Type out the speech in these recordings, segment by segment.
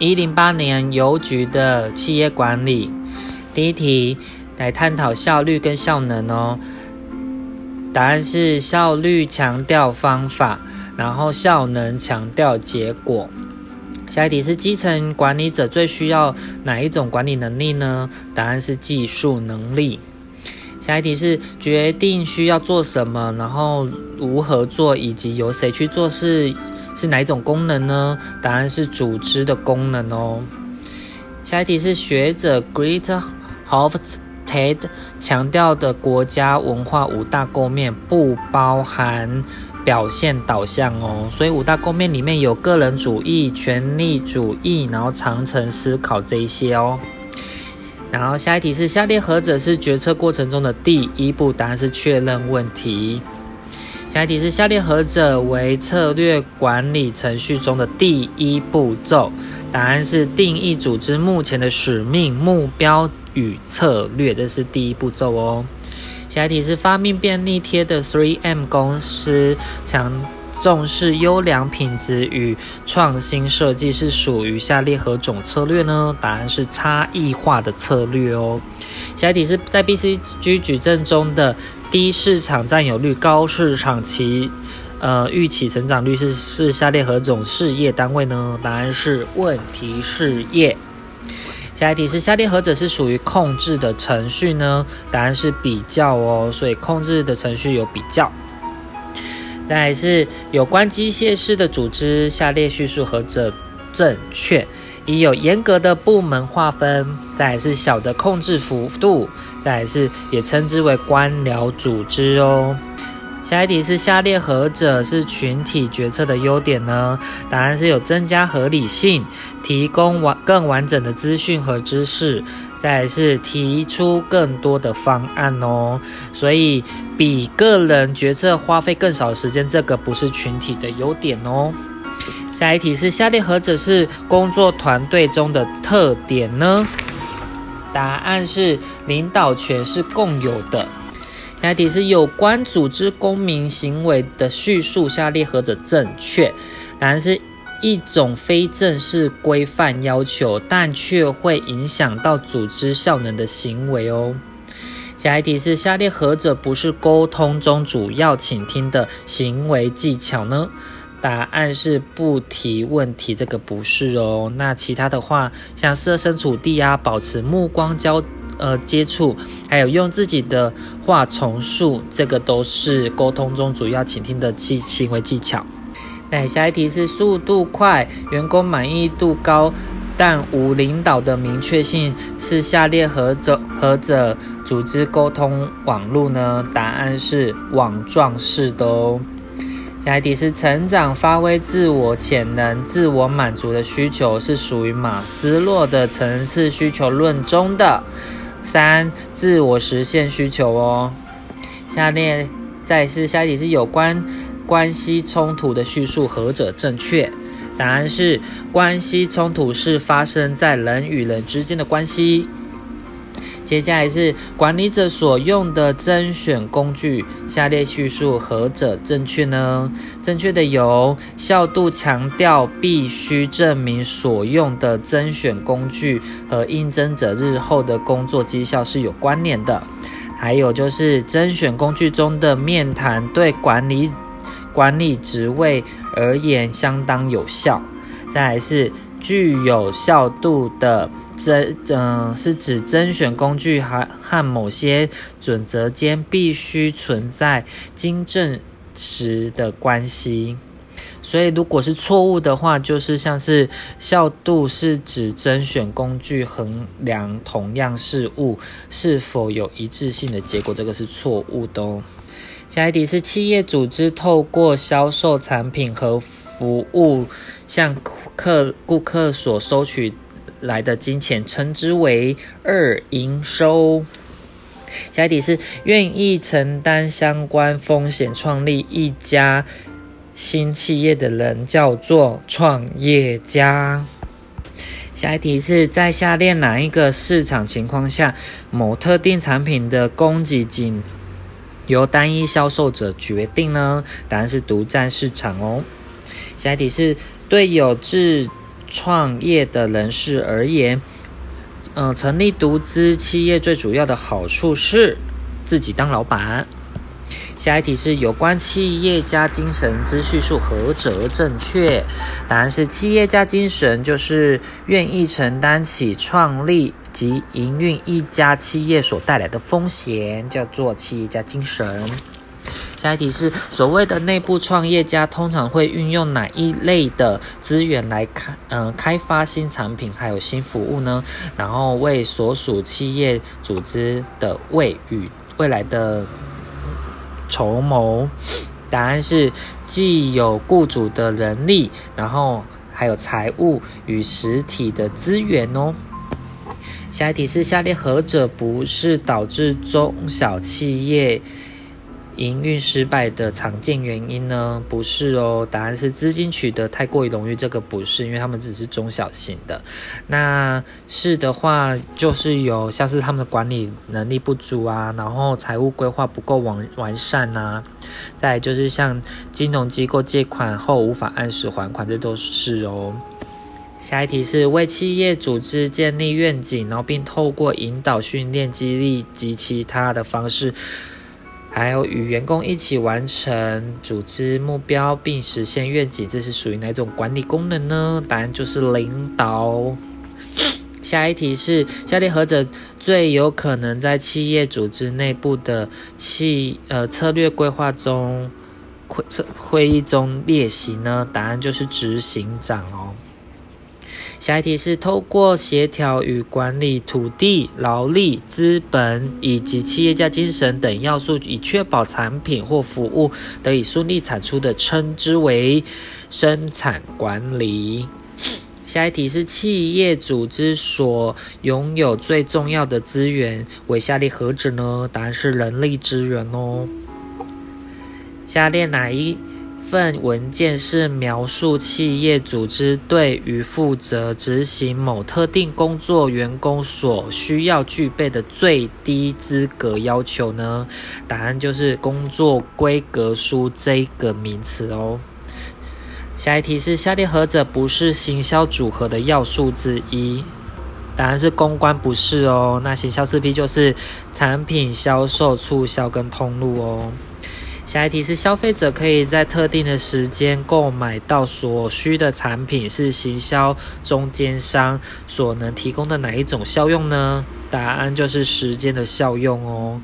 一零八年邮局的企业管理。第一题来探讨效率跟效能哦。答案是效率强调方法，然后效能强调结果。下一题是基层管理者最需要哪一种管理能力呢？答案是技术能力。下一题是决定需要做什么，然后如何做，以及由谁去做是是哪一种功能呢？答案是组织的功能哦。下一题是学者 Great Hofstede 强调的国家文化五大构面不包含。表现导向哦，所以五大构面里面有个人主义、权力主义，然后长程思考这一些哦。然后下一题是下列何者是决策过程中的第一步？答案是确认问题。下一题是下列何者为策略管理程序中的第一步骤？答案是定义组织目前的使命、目标与策略，这是第一步骤哦。下一题是发明便利贴的 3M 公司强重视优良品质与创新设计，是属于下列何种策略呢？答案是差异化的策略哦。下一题是在 BCG 矩阵中的低市场占有率、高市场其呃预期成长率是是下列何种事业单位呢？答案是问题事业。下一题是下列何者是属于控制的程序呢？答案是比较哦，所以控制的程序有比较。再来是有关机械式的组织，下列叙述何者正确？一有严格的部门划分，再来是小的控制幅度，再来是也称之为官僚组织哦。下一题是下列何者是群体决策的优点呢？答案是有增加合理性，提供完更完整的资讯和知识，再是提出更多的方案哦。所以比个人决策花费更少时间，这个不是群体的优点哦。下一题是下列何者是工作团队中的特点呢？答案是领导权是共有的。下一题是有关组织公民行为的叙述，下列何者正确？答案是一种非正式规范要求，但却会影响到组织效能的行为哦。下一题是下列何者不是沟通中主要倾听的行为技巧呢？答案是不提问题，这个不是哦。那其他的话，像设身处地啊，保持目光交。呃，接触还有用自己的话重述，这个都是沟通中主要倾听的技行为技巧。那下一题是速度快，员工满意度高，但无领导的明确性，是下列何者何者组织沟通网络呢？答案是网状式的哦。下一题是成长、发挥自我潜能、自我满足的需求，是属于马斯洛的层次需求论中的。三、自我实现需求哦。下列再是下一题是有关关系冲突的叙述，何者正确？答案是关系冲突是发生在人与人之间的关系。接下来是管理者所用的甄选工具，下列叙述何者正确呢？正确的有效度强调必须证明所用的甄选工具和应征者日后的工作绩效是有关联的。还有就是甄选工具中的面谈对管理管理职位而言相当有效。再来是。具有效度的甄，嗯，是指甄选工具和和某些准则间必须存在经证实的关系。所以，如果是错误的话，就是像是效度是指甄选工具衡量同样事物是否有一致性的结果，这个是错误的哦。下一题是企业组织透过销售产品和服务向客顾客所收取来的金钱，称之为二营收。下一题是愿意承担相关风险创立一家新企业的人叫做创业家。下一题是在下列哪一个市场情况下，某特定产品的供给仅由单一销售者决定呢？答案是独占市场哦。下一题是对有志创业的人士而言，嗯，成立独资企业最主要的好处是自己当老板。下一题是有关企业家精神之叙述何者正确？答案是企业家精神就是愿意承担起创立及营运一家企业所带来的风险，叫做企业家精神。下一题是所谓的内部创业家通常会运用哪一类的资源来开嗯开发新产品还有新服务呢？然后为所属企业组织的未与未来的。筹谋，答案是既有雇主的人力，然后还有财务与实体的资源哦。下一题是下列何者不是导致中小企业？营运失败的常见原因呢？不是哦，答案是资金取得太过于容易。这个不是，因为他们只是中小型的。那是的话，就是有像是他们的管理能力不足啊，然后财务规划不够完完善啊。再就是像金融机构借款后无法按时还款，这都是哦。下一题是为企业组织建立愿景，然后并透过引导、训练、激励及其他的方式。还有与员工一起完成组织目标并实现愿景，这是属于哪种管理功能呢？答案就是领导。下一题是：下列何者最有可能在企业组织内部的企呃策略规划中会会议中列席呢？答案就是执行长哦。下一题是透过协调与管理土地、劳力、资本以及企业家精神等要素，以确保产品或服务得以顺利产出的，称之为生产管理。下一题是企业组织所拥有最重要的资源为下列何者呢？答案是人力资源哦。下列哪一？份文件是描述企业组织对于负责执行某特定工作员工所需要具备的最低资格要求呢？答案就是工作规格书这个名词哦。下一题是下列何者不是行销组合的要素之一？答案是公关不是哦。那行销四 P 就是产品销售、促销跟通路哦。下一题是消费者可以在特定的时间购买到所需的产品，是行销中间商所能提供的哪一种效用呢？答案就是时间的效用哦。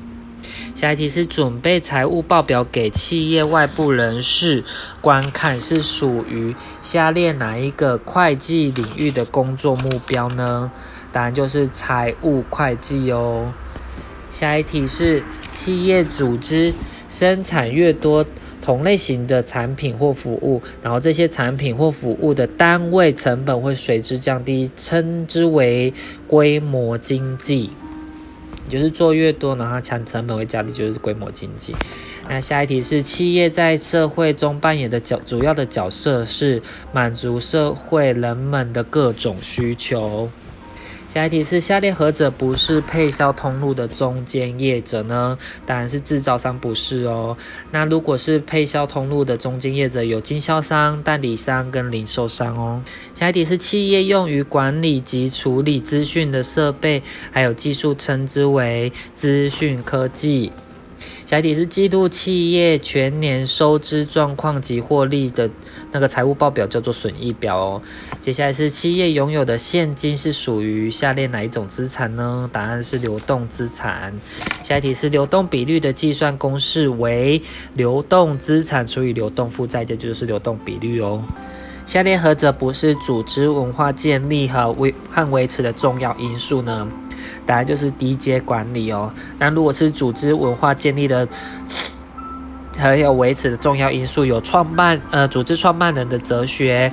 下一题是准备财务报表给企业外部人士观看，是属于下列哪一个会计领域的工作目标呢？答案就是财务会计哦。下一题是企业组织。生产越多同类型的产品或服务，然后这些产品或服务的单位成本会随之降低，称之为规模经济。就是做越多，然后产成本会降低，就是规模经济。那下一题是企业在社会中扮演的角主要的角色是满足社会人们的各种需求。下一题是下列何者不是配销通路的中间业者呢？当然是制造商不是哦。那如果是配销通路的中间业者，有经销商、代理商跟零售商哦。下一题是企业用于管理及处理资讯的设备还有技术，称之为资讯科技。下一题是季度企业全年收支状况及获利的那个财务报表，叫做损益表哦。接下来是企业拥有的现金是属于下列哪一种资产呢？答案是流动资产。下一题是流动比率的计算公式为流动资产除以流动负债，这就是流动比率哦。下列何者不是组织文化建立和维和维持的重要因素呢？答案就是低阶管理哦。那如果是组织文化建立的，还有维持的重要因素，有创办呃组织创办人的哲学，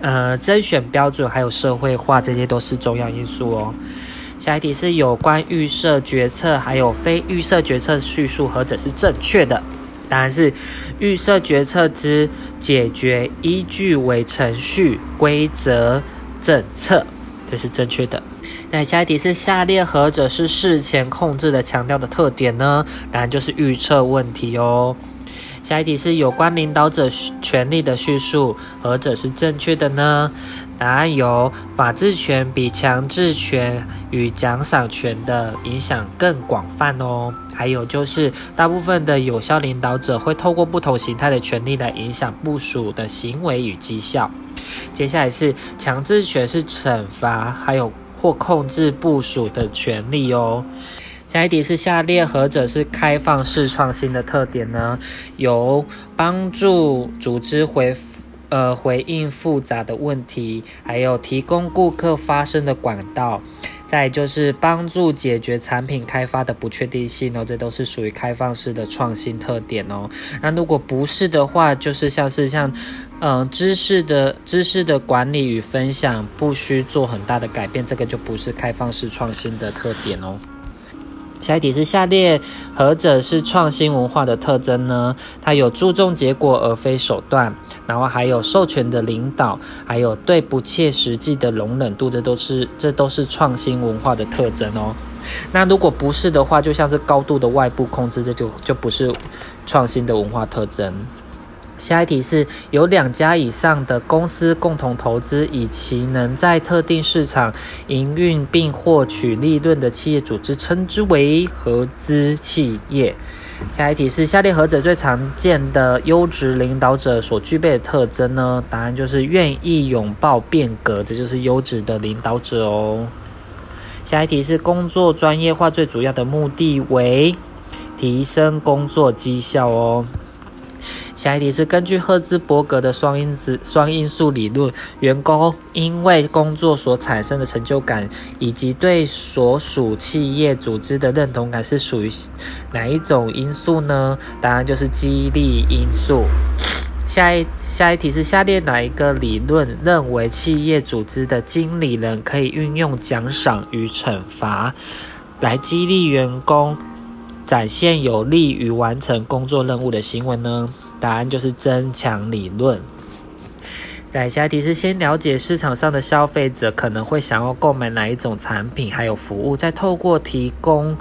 呃甄选标准，还有社会化，这些都是重要因素哦。下一题是有关预设决策还有非预设决策叙述，何者是正确的？答案是预设决策之解决依据为程序、规则、政策，这是正确的。那下一题是下列何者是事前控制的强调的特点呢？答案就是预测问题哦。下一题是有关领导者权力的叙述，何者是正确的呢？答案有法治权比强制权与奖赏权的影响更广泛哦。还有就是，大部分的有效领导者会透过不同形态的权利来影响部署的行为与绩效。接下来是强制权，是惩罚还有或控制部署的权利哦。下一题是下列何者是开放式创新的特点呢？有帮助组织回呃回应复杂的问题，还有提供顾客发声的管道。再就是帮助解决产品开发的不确定性哦，这都是属于开放式的创新特点哦。那如果不是的话，就是像是像，嗯，知识的知识的管理与分享不需做很大的改变，这个就不是开放式创新的特点哦。下一题是下列何者是创新文化的特征呢？它有注重结果而非手段，然后还有授权的领导，还有对不切实际的容忍度，这都是这都是创新文化的特征哦。那如果不是的话，就像是高度的外部控制，这就就不是创新的文化特征。下一题是有两家以上的公司共同投资，以其能在特定市场营运并获取利润的企业组织，称之为合资企业。下一题是下列何者最常见的优质领导者所具备的特征呢？答案就是愿意拥抱变革，这就是优质的领导者哦。下一题是工作专业化最主要的目的为提升工作绩效哦。下一题是根据赫兹伯格的双因子双因素理论，员工因为工作所产生的成就感，以及对所属企业组织的认同感是属于哪一种因素呢？答案就是激励因素。下一下一题是下列哪一个理论认为企业组织的经理人可以运用奖赏与惩罚来激励员工展现有利于完成工作任务的行为呢？答案就是增强理论。在下一题是先了解市场上的消费者可能会想要购买哪一种产品还有服务，再透过提供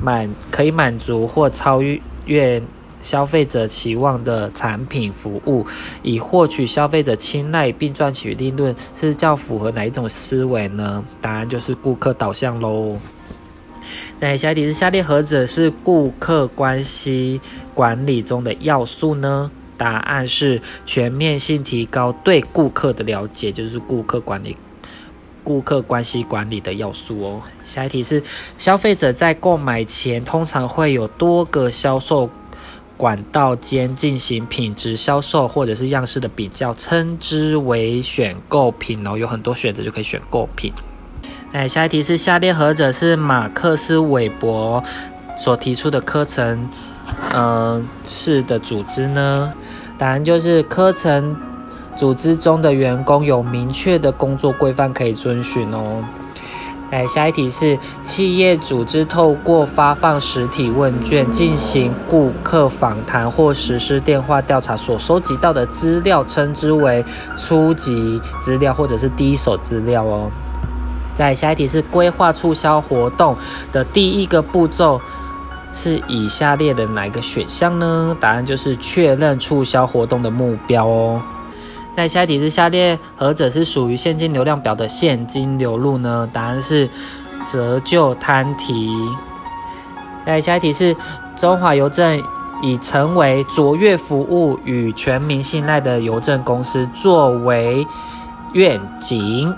满可以满足或超越消费者期望的产品服务，以获取消费者青睐并赚取利润，是较符合哪一种思维呢？答案就是顾客导向喽。那下一题是下列何者是顾客关系管理中的要素呢？答案是全面性提高对顾客的了解，就是顾客管理、顾客关系管理的要素哦。下一题是消费者在购买前通常会有多个销售管道间进行品质销售或者是样式的比较，称之为选购品哦。有很多选择就可以选购品。哎，下一题是下列何者是马克思韦伯所提出的课程，嗯，是的组织呢？答案就是课程组织中的员工有明确的工作规范可以遵循哦。哎，下一题是企业组织透过发放实体问卷、进行顾客访谈或实施电话调查所收集到的资料，称之为初级资料或者是第一手资料哦。在下一题是规划促销活动的第一个步骤是以下列的哪一个选项呢？答案就是确认促销活动的目标哦。在下一题是下列何者是属于现金流量表的现金流入呢？答案是折旧摊提。在下一题是中华邮政已成为卓越服务与全民信赖的邮政公司作为愿景。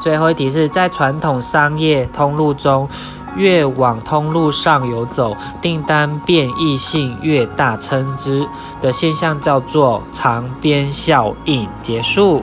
最后一题是在传统商业通路中，越往通路上游走，订单变异性越大，称之的现象叫做长边效应。结束。